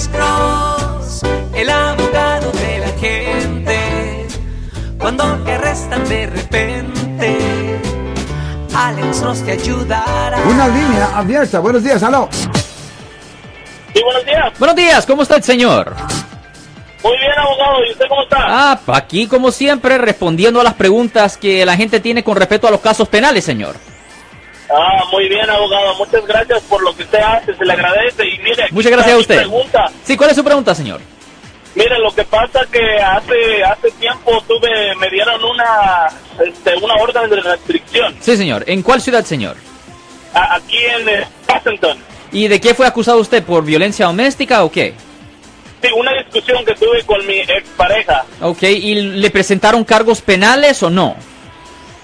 Alex Cross, el abogado de la gente. Cuando te arrestan de repente, Alex Cross te ayudará. Una línea abierta. Buenos días, aló. Sí, buenos días. Buenos días, ¿cómo está el señor? Muy bien, abogado. ¿Y usted cómo está? Ah, aquí como siempre respondiendo a las preguntas que la gente tiene con respecto a los casos penales, señor. Ah, muy bien, abogado. Muchas gracias por lo que usted hace. Se le agradece. Y mire, Muchas gracias a usted. Pregunta. Sí, ¿cuál es su pregunta, señor? Mire, lo que pasa que hace hace tiempo tuve me dieron una este, una orden de restricción Sí, señor. ¿En cuál ciudad, señor? a- aquí en eh, Washington. ¿Y de qué fue acusado usted? ¿Por violencia doméstica o qué? Sí, una discusión que tuve con mi expareja. Ok, ¿y le presentaron cargos penales o no?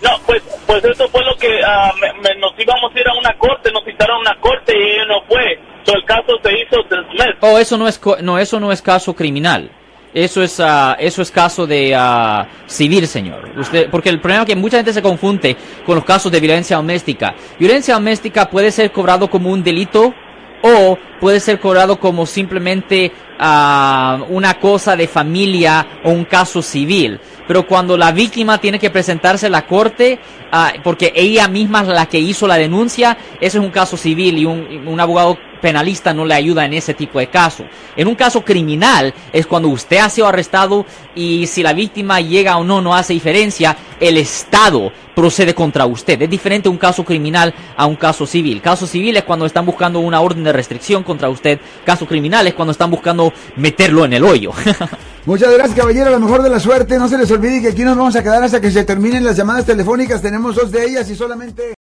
No, pues pues eso fue lo que ah, me- me- íbamos a ir a una corte, nos citaron a una corte y ella no fue. So, el caso se hizo después. Oh, eso no es no, eso no es caso criminal. Eso es ah, eso es caso de ah, civil, señor. Usted porque el problema es que mucha gente se confunde con los casos de violencia doméstica. Violencia doméstica puede ser cobrado como un delito o puede ser cobrado como simplemente ah, una cosa de familia o un caso civil. Pero cuando la víctima tiene que presentarse a la corte, ah, porque ella misma es la que hizo la denuncia, eso es un caso civil y un, un abogado penalista no le ayuda en ese tipo de caso. En un caso criminal es cuando usted ha sido arrestado y si la víctima llega o no no hace diferencia, el Estado procede contra usted. Es diferente un caso criminal a un caso civil. Caso civil es cuando están buscando una orden de restricción contra usted. Caso criminal es cuando están buscando meterlo en el hoyo. Muchas gracias, caballero. Lo mejor de la suerte. No se les olvide que aquí nos vamos a quedar hasta que se terminen las llamadas telefónicas. Tenemos dos de ellas y solamente